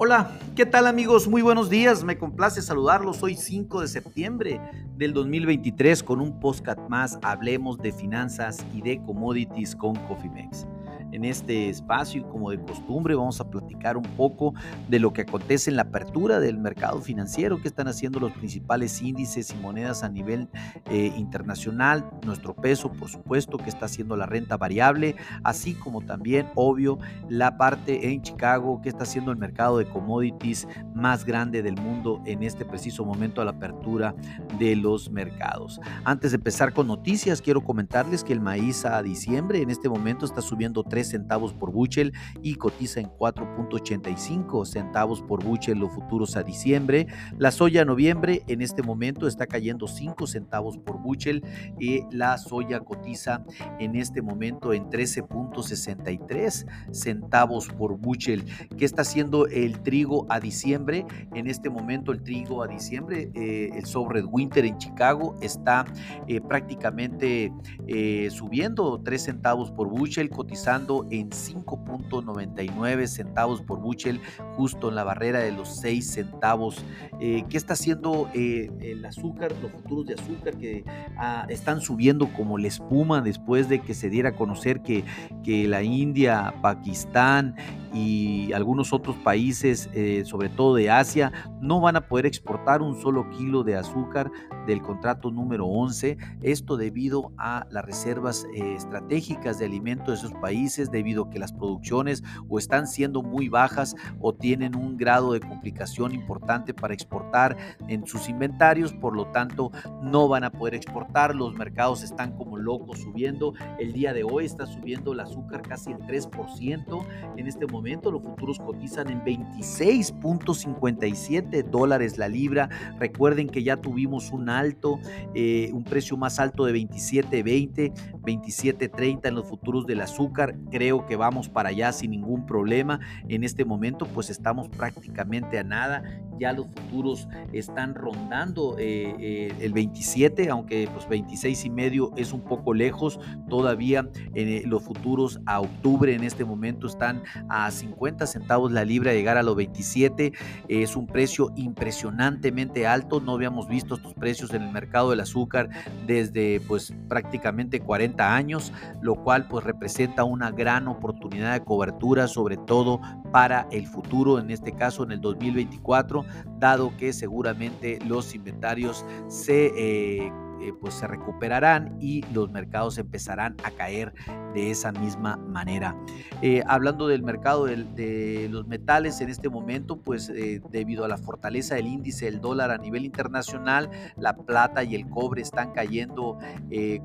Hola, ¿qué tal amigos? Muy buenos días, me complace saludarlos. Hoy 5 de septiembre del 2023 con un podcast más. Hablemos de finanzas y de commodities con Cofimex en este espacio y como de costumbre vamos a platicar un poco de lo que acontece en la apertura del mercado financiero, que están haciendo los principales índices y monedas a nivel eh, internacional, nuestro peso, por supuesto, que está haciendo la renta variable, así como también, obvio, la parte en Chicago, que está haciendo el mercado de commodities más grande del mundo en este preciso momento a la apertura de los mercados. Antes de empezar con noticias, quiero comentarles que el maíz a diciembre en este momento está subiendo 3 centavos por buchel y cotiza en 4.85 centavos por buchel los futuros a diciembre. La soya a noviembre en este momento está cayendo 5 centavos por buchel y la soya cotiza en este momento en 13.63 centavos por buchel. ¿Qué está haciendo el trigo a diciembre? En este momento el trigo a diciembre, eh, el sobre winter en Chicago está eh, prácticamente eh, subiendo 3 centavos por buchel, cotizando en 5.99 centavos por buchel, justo en la barrera de los 6 centavos. Eh, ¿Qué está haciendo eh, el azúcar, los futuros de azúcar que ah, están subiendo como la espuma después de que se diera a conocer que, que la India, Pakistán y algunos otros países, eh, sobre todo de Asia, no van a poder exportar un solo kilo de azúcar del contrato número 11. Esto debido a las reservas estratégicas de alimentos de esos países debido a que las producciones o están siendo muy bajas o tienen un grado de complicación importante para exportar en sus inventarios, por lo tanto no van a poder exportar, los mercados están como locos subiendo, el día de hoy está subiendo el azúcar casi el 3%, en este momento los futuros cotizan en 26.57 dólares la libra, recuerden que ya tuvimos un alto, eh, un precio más alto de 27.20, 27.30 en los futuros del azúcar, creo que vamos para allá sin ningún problema. En este momento pues estamos prácticamente a nada ya los futuros están rondando eh, eh, el 27, aunque pues 26 y medio es un poco lejos, todavía eh, los futuros a octubre en este momento están a 50 centavos la libra, llegar a los 27 es un precio impresionantemente alto, no habíamos visto estos precios en el mercado del azúcar desde pues prácticamente 40 años, lo cual pues representa una gran oportunidad de cobertura, sobre todo para el futuro, en este caso en el 2024 dado que seguramente los inventarios se eh, eh, pues se recuperarán y los mercados empezarán a caer de esa misma manera. Eh, hablando del mercado de, los metales en este momento, pues eh, debido a la fortaleza del índice del dólar a nivel internacional, la plata y el cobre están cayendo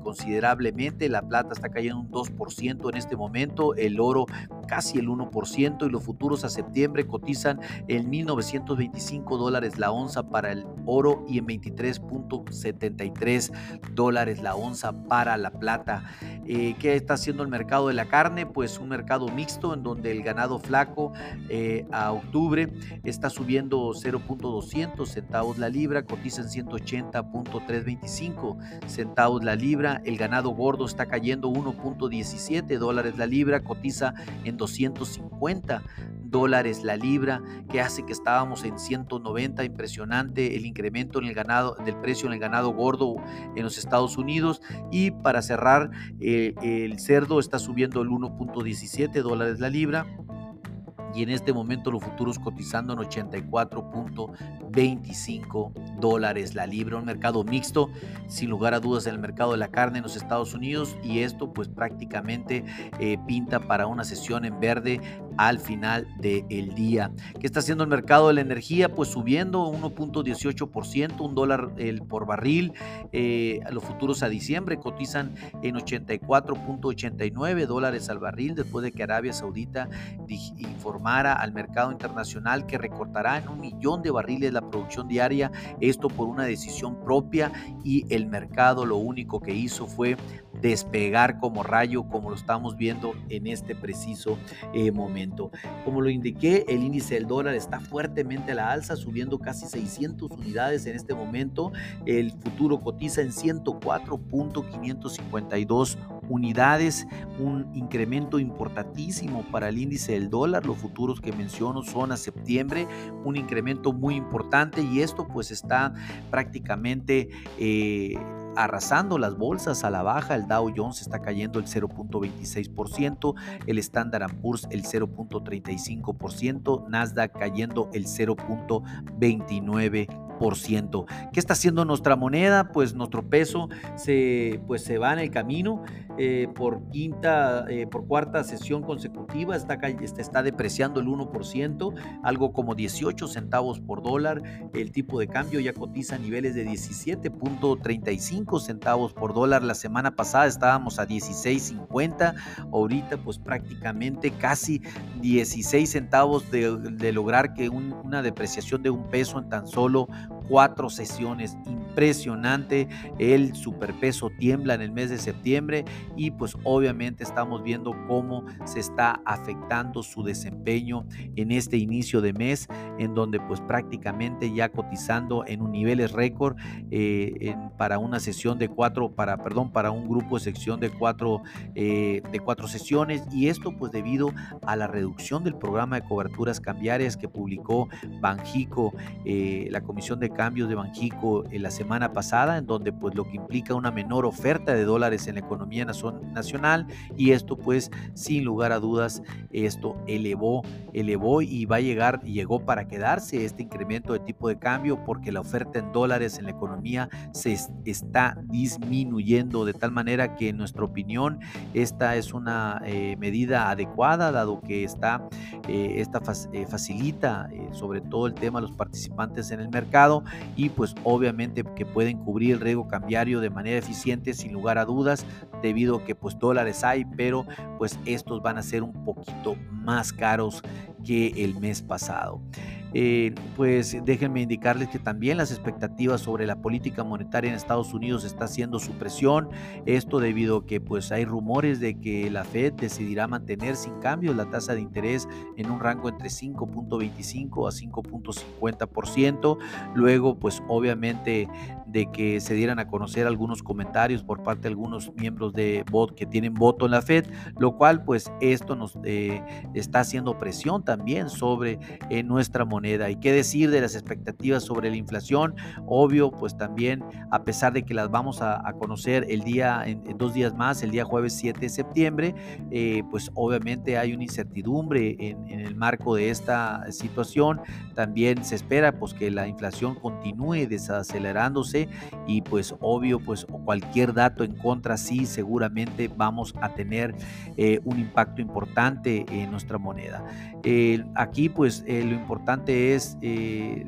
considerablemente. La plata está cayendo un 2% en este momento, el oro casi el 1% y los futuros a septiembre cotizan en 1.925 dólares la onza para el oro y en 23.73 dólares la onza para la plata. Eh, ¿Qué está haciendo el mercado de la carne? Pues un mercado mixto en donde el ganado flaco eh, a octubre está subiendo 0.200 centavos la libra, cotiza en 180.325 centavos la libra. El ganado gordo está cayendo 1.17 dólares la libra, cotiza en 250 dólares la libra, que hace que estábamos en 190, impresionante el incremento en el ganado, del precio en el ganado gordo en los Estados Unidos. Y para cerrar, eh, el cerdo está subiendo el 1.17 dólares la libra y en este momento los futuros cotizando en 84.25 dólares la libra, un mercado mixto, sin lugar a dudas en el mercado de la carne en los Estados Unidos y esto pues prácticamente eh, pinta para una sesión en verde al final del día. ¿Qué está haciendo el mercado de la energía? Pues subiendo 1.18%, un dólar el, por barril. Eh, los futuros a diciembre cotizan en 84.89 dólares al barril después de que Arabia Saudita informara al mercado internacional que recortará en un millón de barriles la producción diaria, esto por una decisión propia y el mercado lo único que hizo fue despegar como rayo, como lo estamos viendo en este preciso eh, momento. Como lo indiqué, el índice del dólar está fuertemente a la alza, subiendo casi 600 unidades en este momento. El futuro cotiza en 104.552 unidades, un incremento importantísimo para el índice del dólar. Los futuros que menciono son a septiembre, un incremento muy importante y esto pues está prácticamente... Eh, arrasando las bolsas a la baja. El Dow Jones está cayendo el 0.26%, el Standard Poor's el 0.35%, Nasdaq cayendo el 0.29%. ¿Qué está haciendo nuestra moneda? Pues nuestro peso se, pues se va en el camino eh, por quinta, eh, por cuarta sesión consecutiva, está, este, está depreciando el 1%, algo como 18 centavos por dólar. El tipo de cambio ya cotiza a niveles de 17.35 centavos por dólar. La semana pasada estábamos a 16.50, ahorita pues prácticamente casi 16 centavos de, lograr que una depreciación de un peso en tan solo cuatro sesiones. Impresionante, el superpeso tiembla en el mes de septiembre y pues obviamente estamos viendo cómo se está afectando su desempeño en este inicio de mes, en donde pues prácticamente ya cotizando en un niveles récord eh, para una sesión de cuatro, para, perdón, para un grupo de sección de cuatro, eh, de cuatro sesiones y esto pues debido a la reducción del programa de coberturas cambiarias que publicó Banjico, eh, la Comisión de cambios de Banjico en la semana pasada, en donde pues lo que implica una menor oferta de dólares en la economía nacional y esto pues sin lugar a dudas esto elevó, elevó y va a llegar, llegó para quedarse este incremento de tipo de cambio porque la oferta en dólares en la economía se está disminuyendo de tal manera que en nuestra opinión esta es una eh, medida adecuada dado que está, eh, esta eh, facilita sobre todo el tema de los participantes en el mercado y pues obviamente que pueden cubrir el riesgo cambiario de manera eficiente sin lugar a dudas debido a que pues dólares hay pero pues estos van a ser un poquito más caros que el mes pasado. Eh, pues déjenme indicarles que también las expectativas sobre la política monetaria en Estados Unidos está haciendo su presión. Esto debido a que pues hay rumores de que la Fed decidirá mantener sin cambios la tasa de interés en un rango entre 5.25 a 5.50%. Luego pues obviamente de que se dieran a conocer algunos comentarios por parte de algunos miembros de bot que tienen voto en la Fed, lo cual pues esto nos eh, está haciendo presión también sobre eh, nuestra moneda. ¿Y qué decir de las expectativas sobre la inflación? Obvio, pues también a pesar de que las vamos a, conocer el día, en, dos días más, el día jueves 7 de septiembre, eh, pues obviamente hay una incertidumbre en, en el marco de esta situación. También se espera pues que la inflación continúe desacelerándose y pues obvio pues cualquier dato en contra sí seguramente vamos a tener eh, un impacto importante en nuestra moneda. aquí pues eh, lo importante es eh,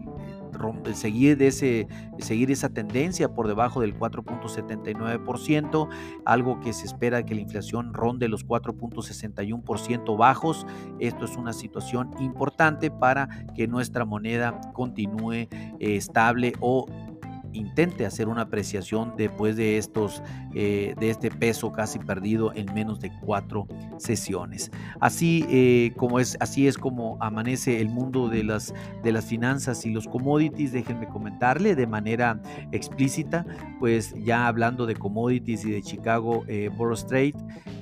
seguir, de ese, seguir esa tendencia por debajo del 4.79%, algo que se espera que la inflación ronde los 4.61% bajos. Esto es una situación importante para que nuestra moneda continúe estable o intente hacer una apreciación después de estos eh, de este peso casi perdido en menos de cuatro sesiones. Así eh, como es así es como amanece el mundo de las de las finanzas y los commodities déjenme comentarle de manera explícita pues ya hablando de commodities y de Chicago eh, Borough Trade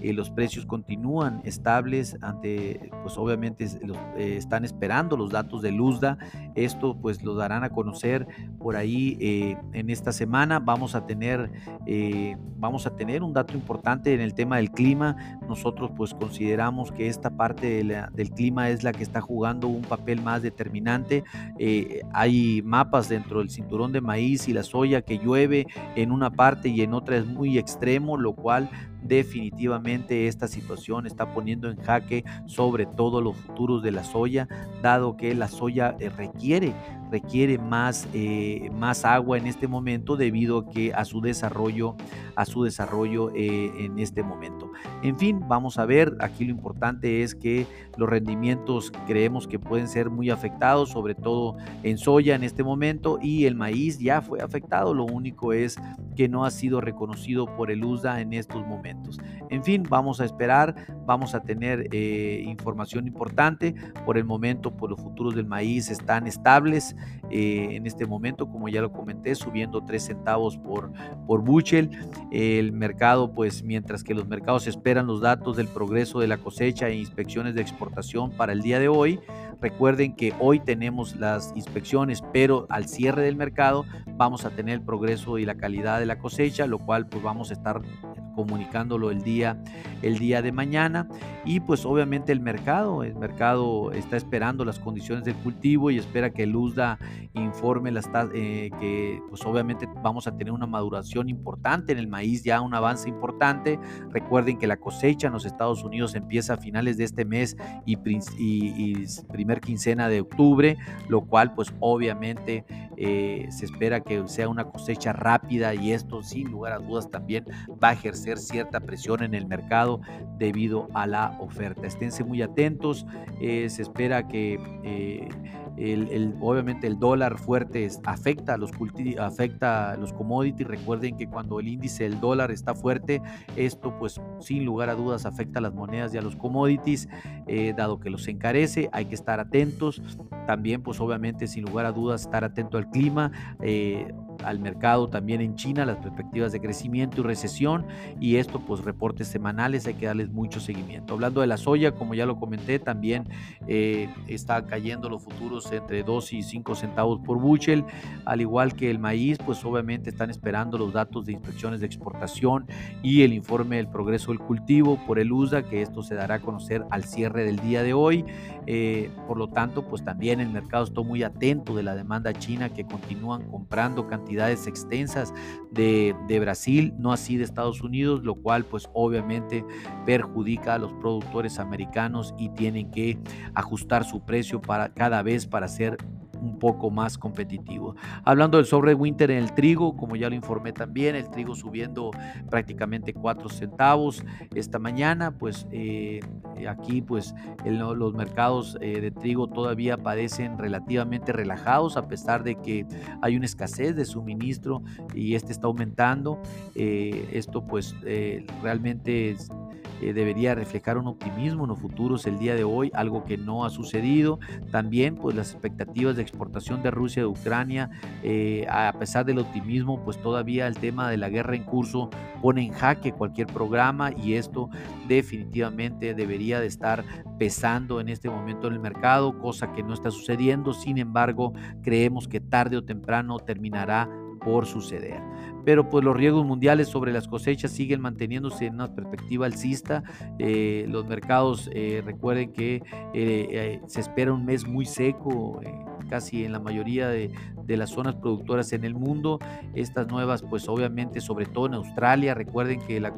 eh, los precios continúan estables ante pues obviamente están esperando los datos de Luzda esto pues lo darán a conocer por ahí en esta semana. Vamos a tener eh, vamos a tener un dato importante en el tema del clima nosotros pues consideramos que esta parte del clima es la que está jugando un papel más determinante eh, hay mapas dentro del cinturón de maíz y la soya que llueve en una parte y en otra es muy extremo lo cual definitivamente esta situación está poniendo en jaque sobre todo los futuros de la soya, dado que la soya eh, requiere, requiere más, eh, más agua en este momento debido a su desarrollo, a su desarrollo en este momento. En fin, vamos a ver, aquí lo importante es que los rendimientos creemos que pueden ser muy afectados, sobre todo en soya en este momento y el maíz ya fue afectado, lo único es que no ha sido reconocido por el USDA en estos momentos. En fin, vamos a esperar, vamos a tener eh, información importante, por el momento por pues, los futuros del maíz están estables eh, en este momento, como ya lo comenté, subiendo 3 centavos por, por buchel, el mercado pues mientras que los mercados esperan los datos del progreso de la cosecha e inspecciones de exportación para el día de hoy. Recuerden que hoy tenemos las inspecciones, pero al cierre del mercado vamos a tener el progreso y la calidad de la cosecha, lo cual pues vamos a estar comunicándolo el día, el día de mañana. Y pues obviamente el mercado, el mercado está esperando las condiciones del cultivo y espera que el USDA informe las, eh, que pues obviamente vamos a tener una maduración importante en el maíz, ya un avance importante. Recuerden que la cosecha en los Estados Unidos empieza a finales de este mes y, y, primer quincena de octubre, lo cual pues obviamente eh, se espera que sea una cosecha rápida y esto sin lugar a dudas también va a ejercer cierta presión en el mercado debido a la oferta. Esténse muy atentos, eh, se espera que eh, el, obviamente el dólar fuerte afecta a los, afecta a los commodities. Recuerden que cuando el índice del dólar está fuerte, esto pues sin lugar a dudas afecta a las monedas y a los commodities, eh, dado que los encarece. Hay que estar atentos. También pues obviamente sin lugar a dudas estar atento al clima al mercado también en China, las perspectivas de crecimiento y recesión y esto pues reportes semanales, hay que darles mucho seguimiento. Hablando de la soya, como ya lo comenté, también eh, está cayendo los futuros entre 2 y 5 centavos por bushel, al igual que el maíz, pues obviamente están esperando los datos de inspecciones de exportación y el informe del progreso del cultivo por el USA, que esto se dará a conocer al cierre del día de hoy. Eh, por lo tanto, pues también el mercado está muy atento de la demanda china que continúan comprando cantidades extensas de, de, Brasil, no así de Estados Unidos, lo cual pues obviamente perjudica a los productores americanos y tienen que ajustar su precio para cada vez para ser un poco más competitivo. Hablando del sobre winter en el trigo, como ya lo informé también, el trigo subiendo prácticamente 4 centavos esta mañana, pues eh, aquí pues los mercados eh, de trigo todavía parecen relativamente relajados a pesar de que hay una escasez de suministro y este está aumentando. Eh, esto pues realmente eh, debería reflejar un optimismo en los futuros el día de hoy, algo que no ha sucedido. También pues las expectativas de exportación de Rusia de Ucrania, eh, a pesar del optimismo, pues todavía el tema de la guerra en curso pone en jaque cualquier programa y esto definitivamente debería de estar pesando en este momento en el mercado, cosa que no está sucediendo. Sin embargo, creemos que tarde o temprano terminará por suceder. Pero pues los riesgos mundiales sobre las cosechas siguen manteniéndose en una perspectiva alcista. Eh, los mercados, eh, recuerden que eh, se espera un mes muy seco casi en la mayoría de, las zonas productoras en el mundo. Estas nuevas, pues obviamente, sobre todo en Australia, recuerden que, la,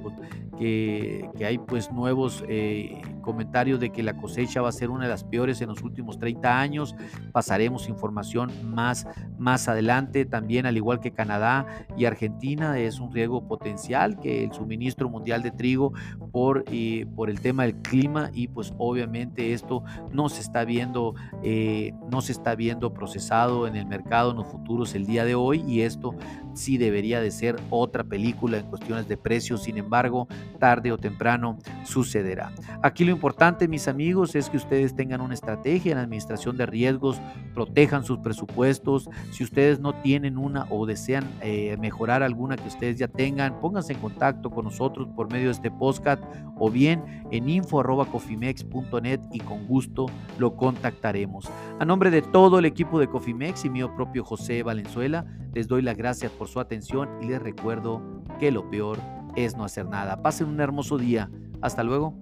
que, hay pues nuevos eh, comentarios de que la cosecha va a ser una de las peores en los últimos 30 años. Pasaremos información más, más adelante. También, al igual que Canadá y Argentina, es un riesgo potencial que el suministro mundial de trigo por, eh, por el tema del clima y pues obviamente esto no se está viendo, eh, no se está viendo procesado en el mercado los futuros el día de hoy y esto sí debería de ser otra película en cuestiones de precios, sin embargo, tarde o temprano sucederá. Aquí lo importante, mis amigos, es que ustedes tengan una estrategia en administración de riesgos, protejan sus presupuestos, si ustedes no tienen una o desean eh, mejorar alguna que ustedes ya tengan, pónganse en contacto con nosotros por medio de este podcast o bien en info.cofimex.net y con gusto lo contactaremos. A nombre de todo el equipo de Cofimex y mío propio José Valenzuela, les doy las gracias por su atención y les recuerdo que lo peor es no hacer nada. Pasen un hermoso día. Hasta luego.